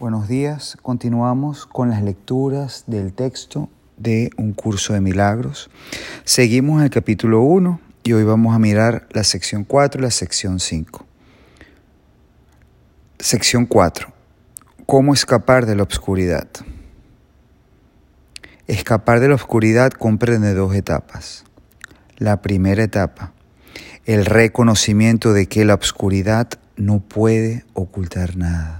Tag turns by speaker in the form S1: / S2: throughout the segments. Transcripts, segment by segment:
S1: Buenos días, continuamos con las lecturas del texto de Un curso de milagros. Seguimos en el capítulo 1 y hoy vamos a mirar la sección 4 y la sección 5. Sección 4. ¿Cómo escapar de la oscuridad? Escapar de la oscuridad comprende dos etapas. La primera etapa, el reconocimiento de que la oscuridad no puede ocultar nada.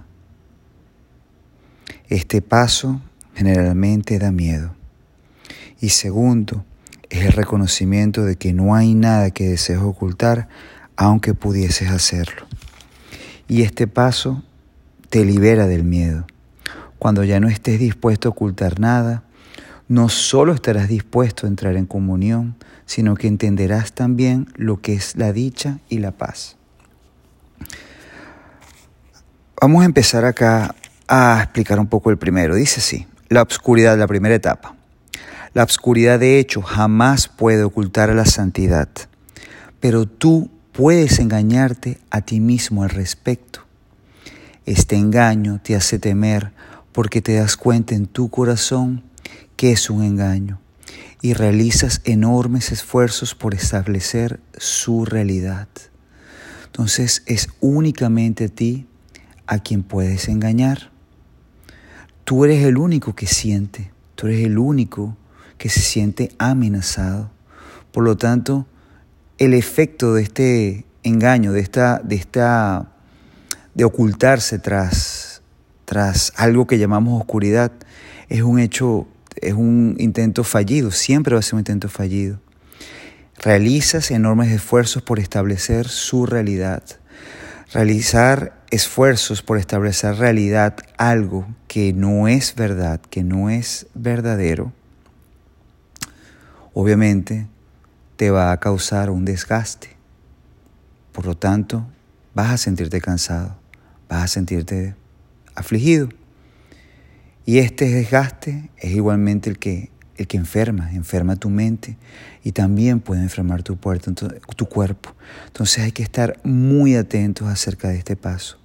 S1: Este paso generalmente da miedo. Y segundo, es el reconocimiento de que no hay nada que desees ocultar aunque pudieses hacerlo. Y este paso te libera del miedo. Cuando ya no estés dispuesto a ocultar nada, no solo estarás dispuesto a entrar en comunión, sino que entenderás también lo que es la dicha y la paz. Vamos a empezar acá a explicar un poco el primero. Dice así, la obscuridad, la primera etapa. La obscuridad de hecho jamás puede ocultar a la santidad, pero tú puedes engañarte a ti mismo al respecto. Este engaño te hace temer porque te das cuenta en tu corazón que es un engaño y realizas enormes esfuerzos por establecer su realidad. Entonces es únicamente a ti a quien puedes engañar. Tú eres el único que siente, tú eres el único que se siente amenazado. Por lo tanto, el efecto de este engaño, de esta, de esta, de ocultarse tras, tras algo que llamamos oscuridad, es un hecho, es un intento fallido, siempre va a ser un intento fallido. Realizas enormes esfuerzos por establecer su realidad. Realizar esfuerzos por establecer realidad algo que no es verdad, que no es verdadero, obviamente te va a causar un desgaste. Por lo tanto, vas a sentirte cansado, vas a sentirte afligido. Y este desgaste es igualmente el que, el que enferma, enferma tu mente y también puede enfermar tu, tu cuerpo. Entonces hay que estar muy atentos acerca de este paso.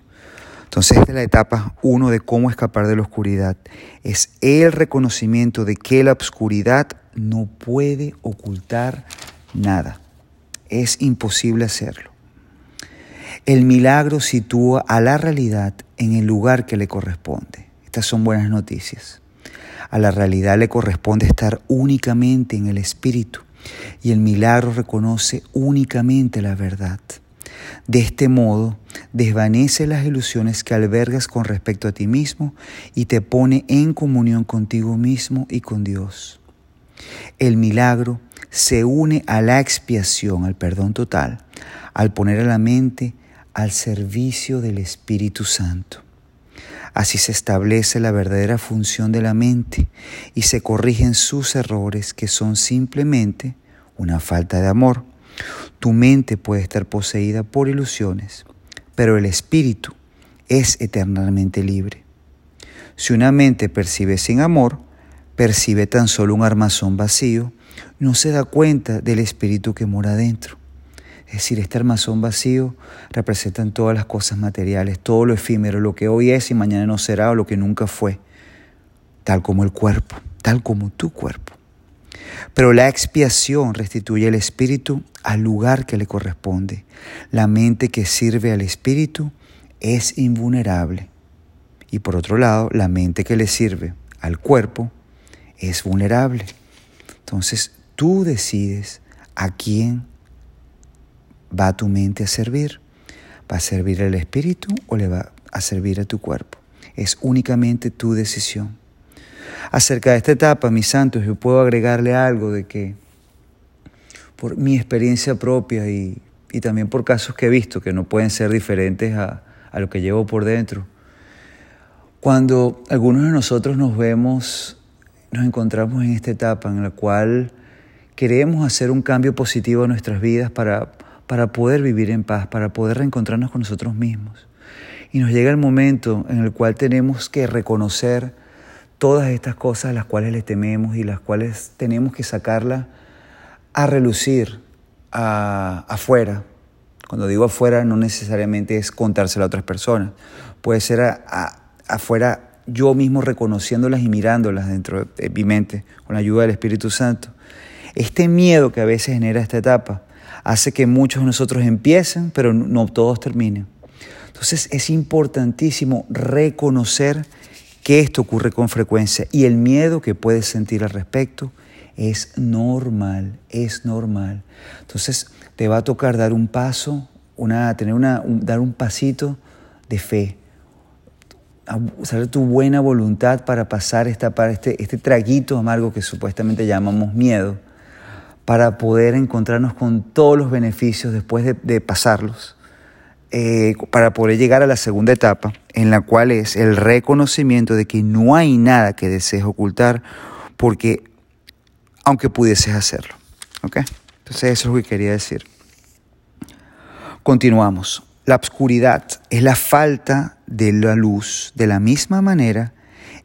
S1: Entonces, esta es la etapa uno de cómo escapar de la oscuridad. Es el reconocimiento de que la oscuridad no puede ocultar nada. Es imposible hacerlo. El milagro sitúa a la realidad en el lugar que le corresponde. Estas son buenas noticias. A la realidad le corresponde estar únicamente en el espíritu y el milagro reconoce únicamente la verdad. De este modo, desvanece las ilusiones que albergas con respecto a ti mismo y te pone en comunión contigo mismo y con Dios. El milagro se une a la expiación, al perdón total, al poner a la mente al servicio del Espíritu Santo. Así se establece la verdadera función de la mente y se corrigen sus errores que son simplemente una falta de amor tu mente puede estar poseída por ilusiones, pero el espíritu es eternamente libre. Si una mente percibe sin amor, percibe tan solo un armazón vacío, no se da cuenta del espíritu que mora dentro. Es decir, este armazón vacío representa todas las cosas materiales, todo lo efímero, lo que hoy es y mañana no será o lo que nunca fue, tal como el cuerpo, tal como tu cuerpo. Pero la expiación restituye el espíritu al lugar que le corresponde. La mente que sirve al espíritu es invulnerable. Y por otro lado, la mente que le sirve al cuerpo es vulnerable. Entonces tú decides a quién va tu mente a servir. ¿Va a servir al espíritu o le va a servir a tu cuerpo? Es únicamente tu decisión acerca de esta etapa, mis santos, yo puedo agregarle algo de que por mi experiencia propia y, también por casos que he visto que no pueden ser diferentes a, a lo que llevo por dentro, cuando algunos de nosotros nos vemos, nos encontramos en esta etapa en la cual queremos hacer un cambio positivo en nuestras vidas para, para poder vivir en paz, para poder reencontrarnos con nosotros mismos. Y nos llega el momento en el cual tenemos que reconocer todas estas cosas a las cuales le tememos y las cuales tenemos que sacarla a relucir afuera. Cuando digo afuera no necesariamente es contárselo a otras personas, puede ser afuera yo mismo reconociéndolas y mirándolas dentro de mi mente con la ayuda del Espíritu Santo. Este miedo que a veces genera esta etapa hace que muchos de nosotros empiecen, pero no todos terminen. Entonces es importantísimo reconocer que esto ocurre con frecuencia y el miedo que puedes sentir al respecto es normal, es normal. Entonces te va a tocar dar un paso, una, tener una, dar un pasito de fe, usar tu buena voluntad para pasar esta, para este, este traguito amargo que supuestamente llamamos miedo, para poder encontrarnos con todos los beneficios después de, pasarlos, eh, para poder llegar a la segunda etapa, en la cual es el reconocimiento de que no hay nada que desees ocultar, porque aunque pudieses hacerlo. ¿Ok? Entonces eso es lo que quería decir. Continuamos. La obscuridad es la falta de la luz de la misma manera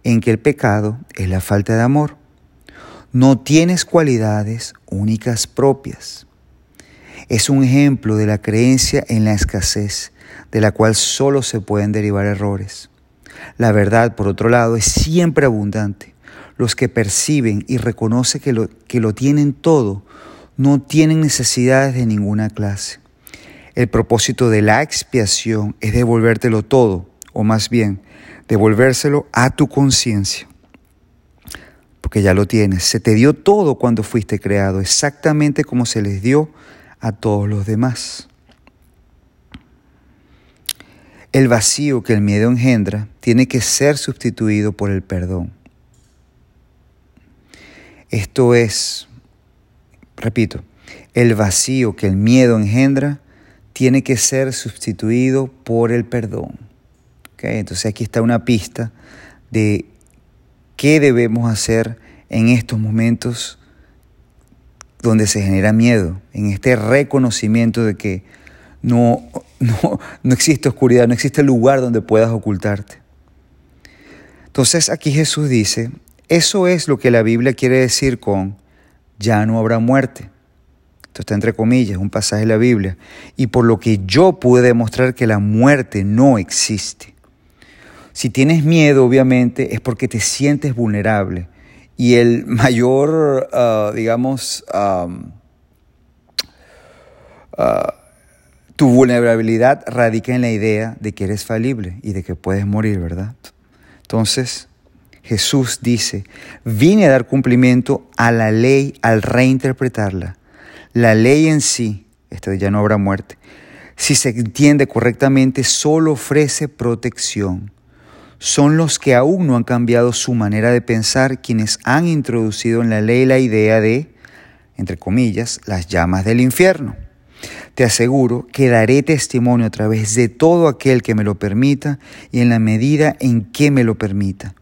S1: en que el pecado es la falta de amor. No tienes cualidades únicas propias. Es un ejemplo de la creencia en la escasez, de la cual solo se pueden derivar errores. La verdad, por otro lado, es siempre abundante. Los que perciben y reconocen que lo, que lo tienen todo no tienen necesidades de ninguna clase. El propósito de la expiación es devolvértelo todo, o más bien, devolvérselo a tu conciencia. Porque ya lo tienes. Se te dio todo cuando fuiste creado, exactamente como se les dio a todos los demás. El vacío que el miedo engendra tiene que ser sustituido por el perdón. Esto es, repito, el vacío que el miedo engendra tiene que ser sustituido por el perdón. Entonces aquí está una pista de qué debemos hacer en estos momentos donde se genera miedo, en este reconocimiento de que no, no, no existe oscuridad, no existe lugar donde puedas ocultarte. Entonces aquí Jesús dice, eso es lo que la Biblia quiere decir con ya no habrá muerte. Esto está entre comillas, un pasaje de la Biblia. Y por lo que yo pude demostrar que la muerte no existe. Si tienes miedo, obviamente, es porque te sientes vulnerable. Y el mayor, ah, digamos, ah, tu vulnerabilidad radica en la idea de que eres falible y de que puedes morir, ¿verdad? Entonces, Jesús dice, vine a dar cumplimiento a la ley al reinterpretarla. La ley en sí, esto ya no habrá muerte, si se entiende correctamente, solo ofrece protección. Son los que aún no han cambiado su manera de pensar quienes han introducido en la ley la idea de, entre comillas, las llamas del infierno. Te aseguro que daré testimonio a través de todo aquel que me lo permita y en la medida en que me lo permita.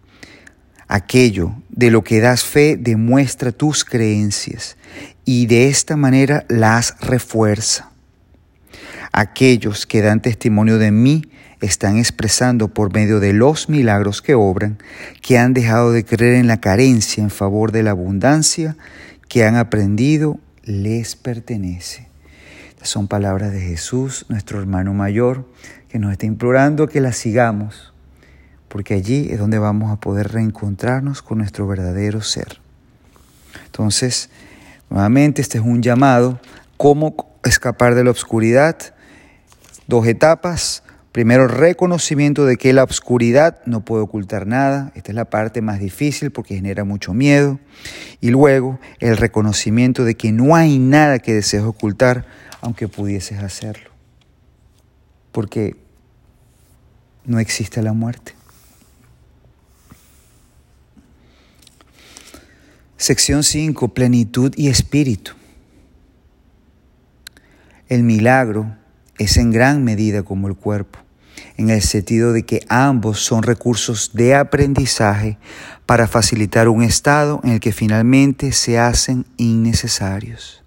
S1: Aquello de lo que das fe demuestra tus creencias y de esta manera las refuerza. Aquellos que dan testimonio de mí están expresando por medio de los milagros que obran que han dejado de creer en la carencia en favor de la abundancia que han aprendido les pertenece. Son palabras de Jesús, nuestro hermano mayor, que nos está implorando que las sigamos, porque allí es donde vamos a poder reencontrarnos con nuestro verdadero ser. Entonces, Nuevamente, este es un llamado, cómo escapar de la oscuridad. Dos etapas. Primero, reconocimiento de que la oscuridad no puede ocultar nada. Esta es la parte más difícil porque genera mucho miedo. Y luego, el reconocimiento de que no hay nada que desees ocultar, aunque pudieses hacerlo. Porque no existe la muerte. Sección 5. Plenitud y espíritu. El milagro es en gran medida como el cuerpo, en el sentido de que ambos son recursos de aprendizaje para facilitar un estado en el que finalmente se hacen innecesarios.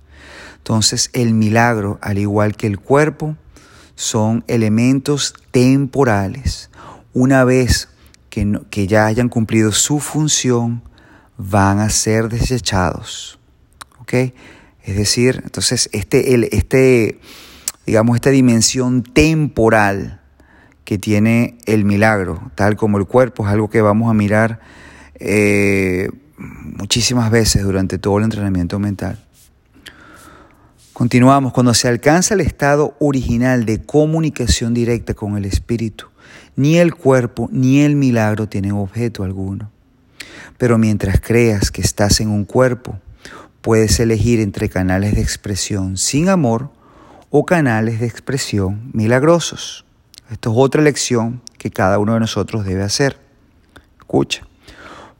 S1: Entonces el milagro, al igual que el cuerpo, son elementos temporales. Una vez que, que ya hayan cumplido su función, van a ser desechados. ¿Ok? Es decir, entonces este, el, este, digamos, esta dimensión temporal que tiene el milagro, tal como el cuerpo, es algo que vamos a mirar eh, muchísimas veces durante todo el entrenamiento mental. Continuamos, cuando se alcanza el estado original de comunicación directa con el espíritu, ni el cuerpo ni el milagro tienen objeto alguno. Pero mientras creas que estás en un cuerpo, puedes elegir entre canales de expresión sin amor o canales de expresión milagrosos. Esto es otra lección que cada uno de nosotros debe hacer. Escucha,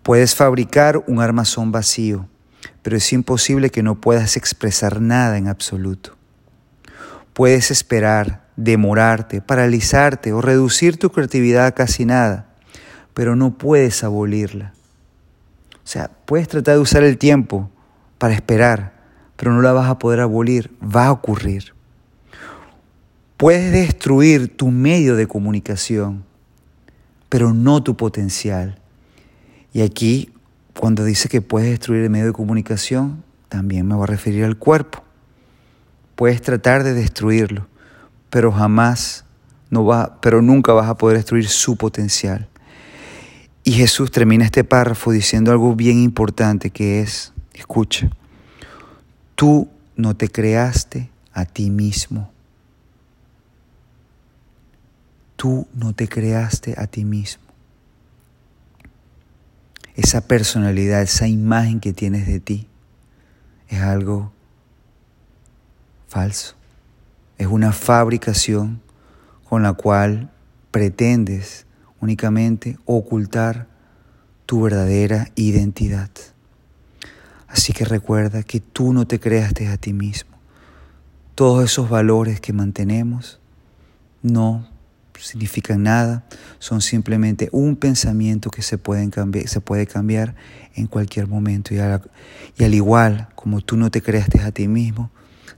S1: puedes fabricar un armazón vacío pero es imposible que no puedas expresar nada en absoluto. Puedes esperar, demorarte, paralizarte o reducir tu creatividad a casi nada, pero no puedes abolirla. O sea, puedes tratar de usar el tiempo para esperar, pero no la vas a poder abolir, va a ocurrir. Puedes destruir tu medio de comunicación, pero no tu potencial. Y aquí cuando dice que puedes destruir el medio de comunicación, también me voy a referir al cuerpo. Puedes tratar de destruirlo, pero jamás, no va, pero nunca vas a poder destruir su potencial. Y Jesús termina este párrafo diciendo algo bien importante que es, escucha, tú no te creaste a ti mismo. Tú no te creaste a ti mismo esa personalidad, esa imagen que tienes de ti, es algo falso. Es una fabricación con la cual pretendes únicamente ocultar tu verdadera identidad. Así que recuerda que tú no te creaste a ti mismo. Todos esos valores que mantenemos no significan nada, son simplemente un pensamiento que se, pueden cambiar, se puede cambiar en cualquier momento. Y, al igual como tú no te creaste a ti mismo,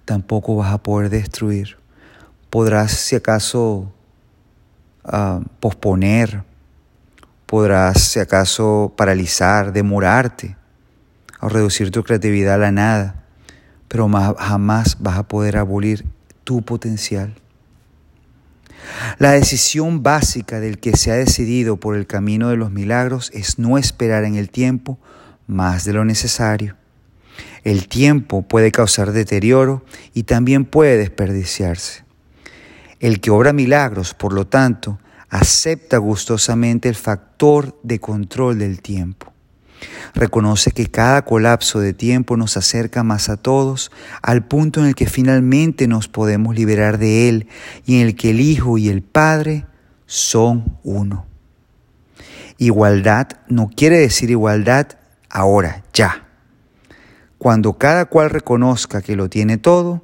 S1: tampoco vas a poder destruir. Podrás, si acaso, ah, posponer, podrás, si acaso, paralizar, demorarte o reducir tu creatividad a la nada, pero jamás vas a poder abolir tu potencial. La decisión básica del que se ha decidido por el camino de los milagros es no esperar en el tiempo más de lo necesario. El tiempo puede causar deterioro y también puede desperdiciarse. El que obra milagros, por lo tanto, acepta gustosamente el factor de control del tiempo. Reconoce que cada colapso de tiempo nos acerca más a todos al punto en el que finalmente nos podemos liberar de Él y en el que el Hijo y el Padre son uno. Igualdad no quiere decir igualdad ahora, ya. Cuando cada cual reconozca que lo tiene todo,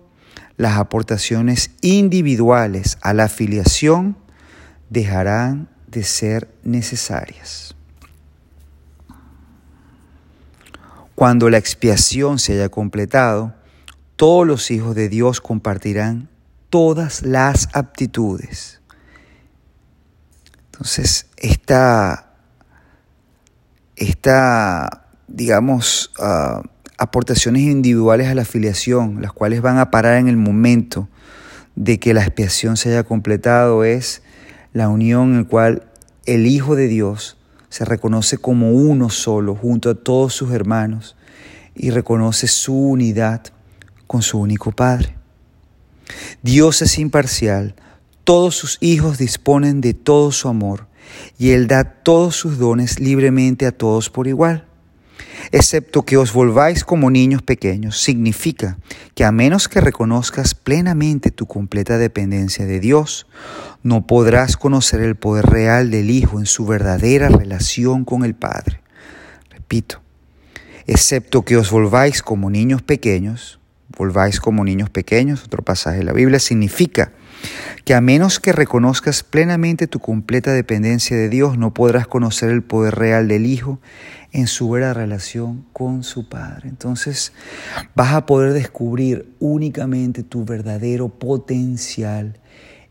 S1: las aportaciones individuales a la afiliación dejarán de ser necesarias. Cuando la expiación se haya completado, todos los hijos de Dios compartirán todas las aptitudes. Entonces, esta, esta digamos, ah, aportaciones individuales a la afiliación, las cuales van a parar en el momento de que la expiación se haya completado, es la unión en la cual el Hijo de Dios se reconoce como uno solo junto a todos sus hermanos y reconoce su unidad con su único Padre. Dios es imparcial, todos sus hijos disponen de todo su amor y Él da todos sus dones libremente a todos por igual. Excepto que os volváis como niños pequeños, significa que a menos que reconozcas plenamente tu completa dependencia de Dios, no podrás conocer el poder real del Hijo en su verdadera relación con el Padre. Repito, excepto que os volváis como niños pequeños, volváis como niños pequeños, otro pasaje de la Biblia, significa que a menos que reconozcas plenamente tu completa dependencia de Dios, no podrás conocer el poder real del Hijo en su vera relación con su Padre. Entonces vas a poder descubrir únicamente tu verdadero potencial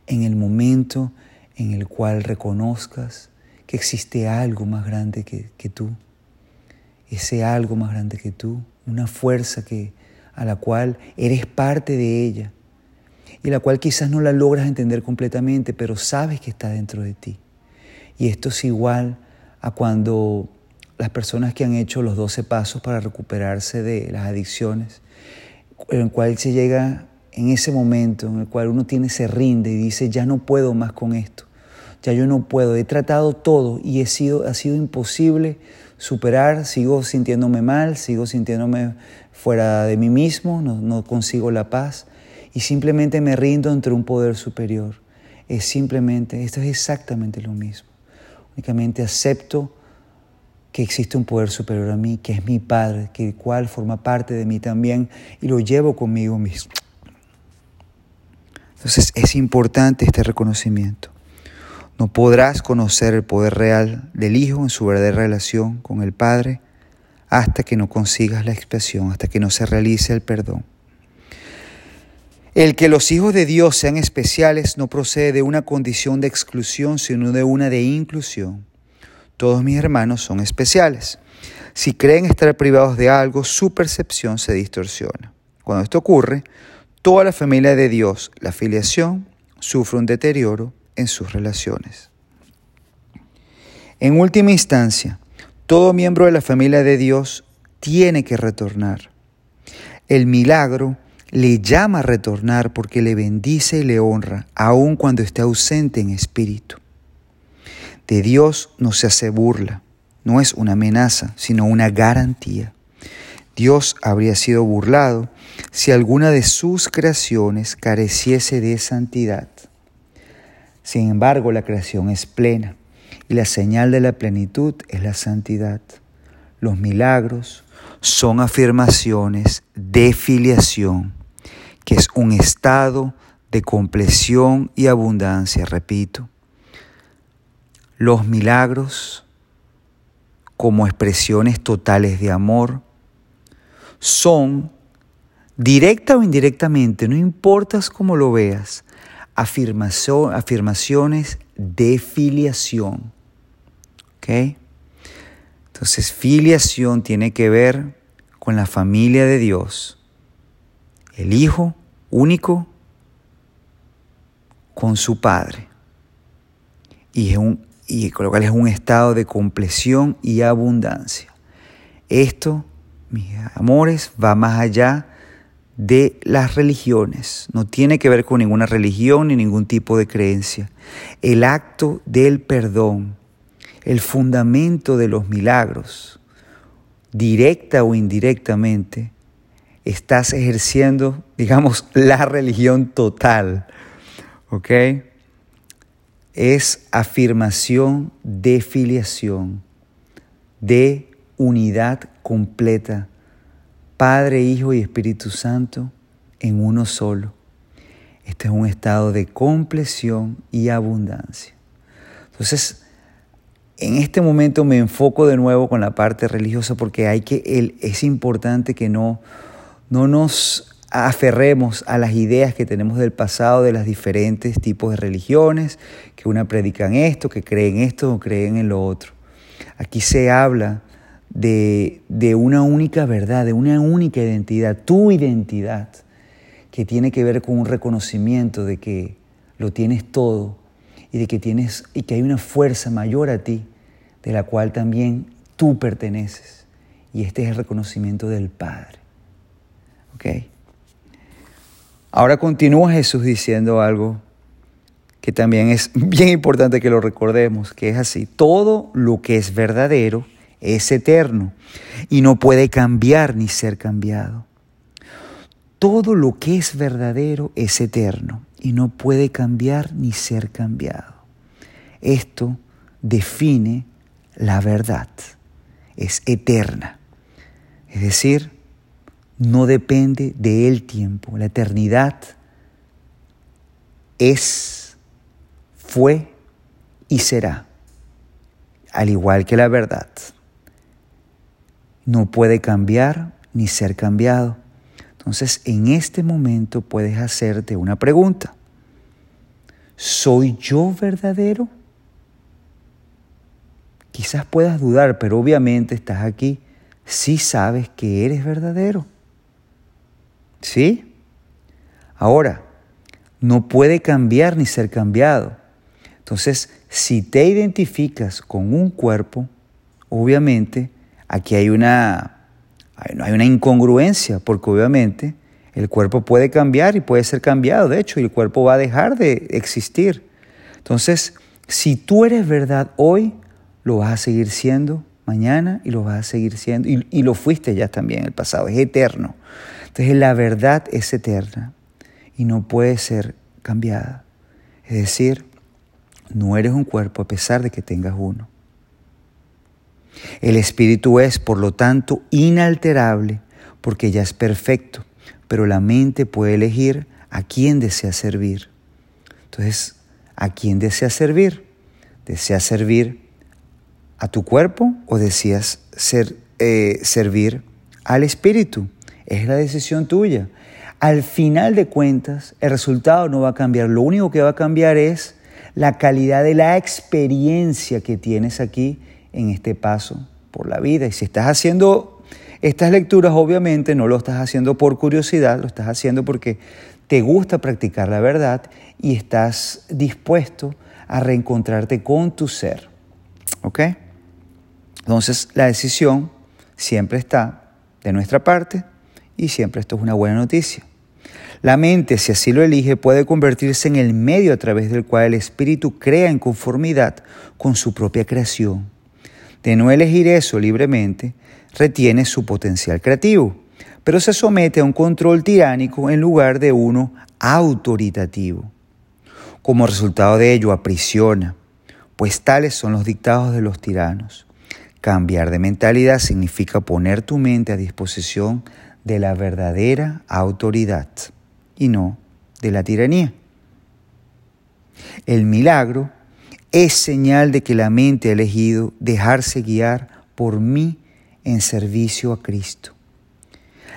S1: en el momento en el cual reconozcas que existe algo más grande que, que tú, ese algo más grande que tú, una fuerza que, a la cual eres parte de ella y la cual quizás no la logras entender completamente, pero sabes que está dentro de ti. Y esto es igual a cuando las personas que han hecho los 12 pasos para recuperarse de las adicciones, en el cual se llega en ese momento en el cual uno tiene se rinde y dice, ya no puedo más con esto, ya yo no puedo, he tratado todo y he sido, ha sido imposible superar, sigo sintiéndome mal, sigo sintiéndome fuera de mí mismo, no, no consigo la paz y simplemente me rindo entre un poder superior. Es simplemente, esto es exactamente lo mismo. Únicamente acepto que existe un poder superior a mí, que es mi Padre, que el cual forma parte de mí también y lo llevo conmigo mismo. Entonces es importante este reconocimiento. No podrás conocer el poder real del Hijo en su verdadera relación con el Padre hasta que no consigas la expiación, hasta que no se realice el perdón. El que los hijos de Dios sean especiales no procede de una condición de exclusión, sino de una de inclusión. Todos mis hermanos son especiales. Si creen estar privados de algo, su percepción se distorsiona. Cuando esto ocurre, toda la familia de Dios, la filiación, sufre un deterioro en sus relaciones. En última instancia, todo miembro de la familia de Dios tiene que retornar. El milagro le llama a retornar porque le bendice y le honra, aun cuando esté ausente en espíritu. De Dios no se hace burla, no es una amenaza, sino una garantía. Dios habría sido burlado si alguna de sus creaciones careciese de santidad. Sin embargo, la creación es plena y la señal de la plenitud es la santidad. Los milagros son afirmaciones de filiación que es un estado de compleción y abundancia, repito. Los milagros, como expresiones totales de amor, son, directa o indirectamente, no importas cómo lo veas, afirmaciones de filiación. ¿Ok? Entonces, filiación tiene que ver con la familia de Dios el Hijo único con su Padre. Y, es un, y con lo cual es un estado de compleción y abundancia. Esto, mis amores, va más allá de las religiones. No tiene que ver con ninguna religión ni ningún tipo de creencia. El acto del perdón, el fundamento de los milagros, directa o indirectamente, estás ejerciendo, digamos, la religión total. ¿Ok? Es afirmación de filiación, de unidad completa, Padre, Hijo y Espíritu Santo en uno solo. Este es un estado de compleción y abundancia. Entonces, en este momento me enfoco de nuevo con la parte religiosa porque hay que, es importante que no, no nos aferremos a las ideas que tenemos del pasado de los diferentes tipos de religiones, que una predican esto, que creen esto o creen en lo otro. Aquí se habla de, de una única verdad, de una única identidad, tu identidad, que tiene que ver con un reconocimiento de que lo tienes todo y de que tienes y que hay una fuerza mayor a ti de la cual también tú perteneces. Y este es el reconocimiento del Padre. Ahora continúa Jesús diciendo algo que también es bien importante que lo recordemos, que es así, todo lo que es verdadero es eterno y no puede cambiar ni ser cambiado. Todo lo que es verdadero es eterno y no puede cambiar ni ser cambiado. Esto define la verdad, es eterna. Es decir, no depende del tiempo. La eternidad es, fue y será, al igual que la verdad. No puede cambiar ni ser cambiado. Entonces, en este momento puedes hacerte una pregunta. ¿Soy yo verdadero? Quizás puedas dudar, pero obviamente estás aquí si sabes que eres verdadero. ¿Sí? Ahora, no puede cambiar ni ser cambiado. Entonces, si te identificas con un cuerpo, obviamente aquí hay una, hay una incongruencia, porque obviamente el cuerpo puede cambiar y puede ser cambiado, de hecho, y el cuerpo va a dejar de existir. Entonces, si tú eres verdad hoy, lo vas a seguir siendo mañana y lo vas a seguir siendo, y, y lo fuiste ya también en el pasado, es eterno. Entonces, la verdad es eterna y no puede ser cambiada. Es decir, no eres un cuerpo a pesar de que tengas uno. El espíritu es, por lo tanto, inalterable porque ya es perfecto pero la mente puede elegir a quién desea servir. Entonces, ¿a quién desea servir? ¿Deseas servir a tu cuerpo o deseas ser, eh, servir al espíritu? Es la decisión tuya. Al final de cuentas, el resultado no va a cambiar. Lo único que va a cambiar es la calidad de la experiencia que tienes aquí en este paso por la vida. Y si estás haciendo estas lecturas obviamente no lo estás haciendo por curiosidad, lo estás haciendo porque te gusta practicar la verdad y estás dispuesto a reencontrarte con tu ser. ¿Ok? Entonces la decisión siempre está de nuestra parte y siempre esto es una buena noticia. La mente, si así lo elige, puede convertirse en el medio a través del cual el espíritu crea en conformidad con su propia creación. De no elegir eso libremente, retiene su potencial creativo, pero se somete a un control tiránico en lugar de uno autoritativo. Como resultado de ello, aprisiona, pues tales son los dictados de los tiranos. Cambiar de mentalidad significa poner tu mente a disposición de la verdadera autoridad y no de la tiranía. El milagro es señal de que la mente ha elegido dejarse guiar por mí en servicio a Cristo.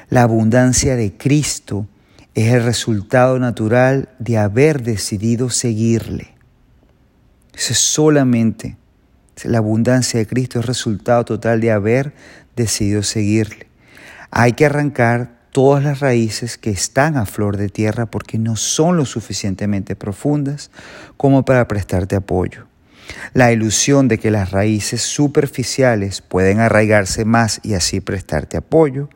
S1: La abundancia de Cristo es el resultado natural de haber decidido seguirle. Es solamente la abundancia de Cristo es resultado total de haber decidido seguirle. Hay que arrancar todas las raíces que están a flor de tierra porque no son lo suficientemente profundas como para prestarte apoyo. La ilusión de que las raíces superficiales pueden arraigarse más y así prestarte apoyo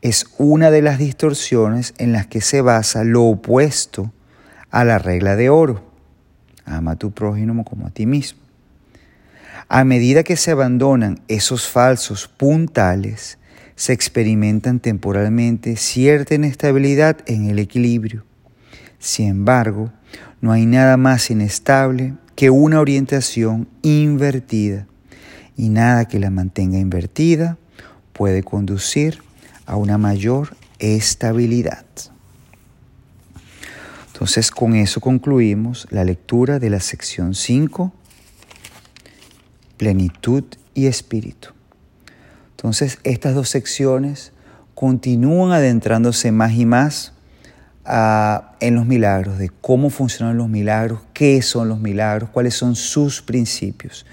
S1: es una de las distorsiones en las que se basa lo opuesto a la regla de oro. Ama a tu prójimo como a ti mismo. A medida que se abandonan esos falsos puntales, se experimentan temporalmente cierta inestabilidad en el equilibrio. Sin embargo, no hay nada más inestable que una orientación invertida y nada que la mantenga invertida puede conducir a una mayor estabilidad. Entonces con eso concluimos la lectura de la sección 5, plenitud y espíritu. Entonces estas dos secciones continúan adentrándose más y más en los milagros, de cómo funcionan los milagros, qué son los milagros, cuáles son sus principios.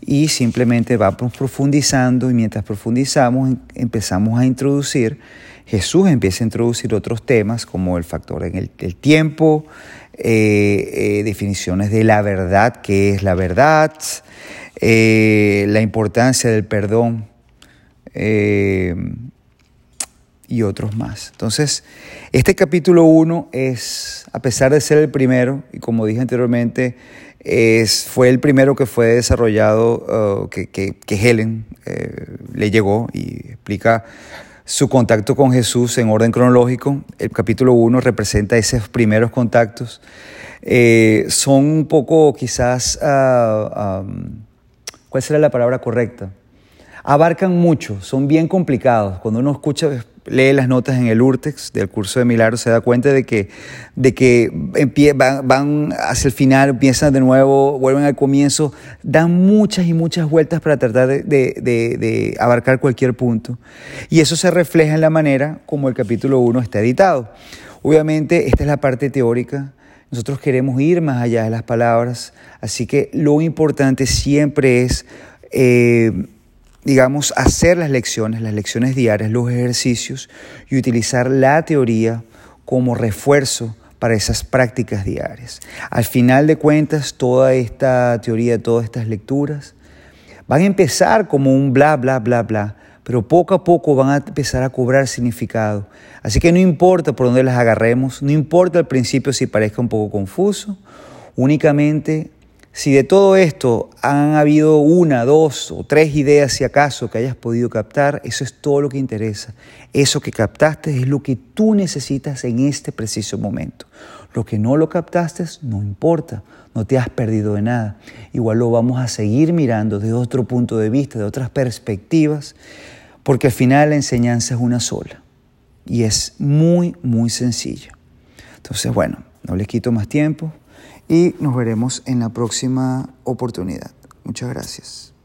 S1: Y simplemente vamos profundizando y mientras profundizamos em, empezamos a introducir, Jesús empieza a introducir otros temas como el factor en el, tiempo, eh, eh, definiciones de la verdad, qué es la verdad, eh, la importancia del perdón y otros más. Entonces, este capítulo 1 es, a pesar de ser el primero, y como dije anteriormente, es, fue el primero que fue desarrollado, uh, que, que, Helen eh, le llegó y explica su contacto con Jesús en orden cronológico. El capítulo 1 representa esos primeros contactos. Eh, son un poco quizás, uh, um, ¿cuál será la palabra correcta? Abarcan mucho, son bien complicados. Cuando uno escucha lee las notas en el Urtex del curso de milagros, se da cuenta de que, de que van, hacia el final, empiezan de nuevo, vuelven al comienzo, dan muchas y muchas vueltas para tratar de, de abarcar cualquier punto. Y eso se refleja en la manera como el capítulo 1 está editado. Obviamente, esta es la parte teórica. Nosotros queremos ir más allá de las palabras, así que lo importante siempre es... Eh, digamos, hacer las lecciones, las lecciones diarias, los ejercicios y utilizar la teoría como refuerzo para esas prácticas diarias. Al final de cuentas, toda esta teoría, todas estas lecturas van a empezar como un bla, bla, bla, bla, pero poco a poco van a empezar a cobrar significado. Así que no importa por dónde las agarremos, no importa al principio si parezca un poco confuso, únicamente si de todo esto han habido una, dos o tres ideas, si acaso, que hayas podido captar, eso es todo lo que interesa. Eso que captaste es lo que tú necesitas en este preciso momento. Lo que no lo captaste no importa, no te has perdido de nada. Igual lo vamos a seguir mirando de otro punto de vista, de otras perspectivas, porque al final la enseñanza es una sola y es muy, muy sencilla. Entonces, bueno, no les quito más tiempo y nos veremos en la próxima oportunidad. Muchas gracias.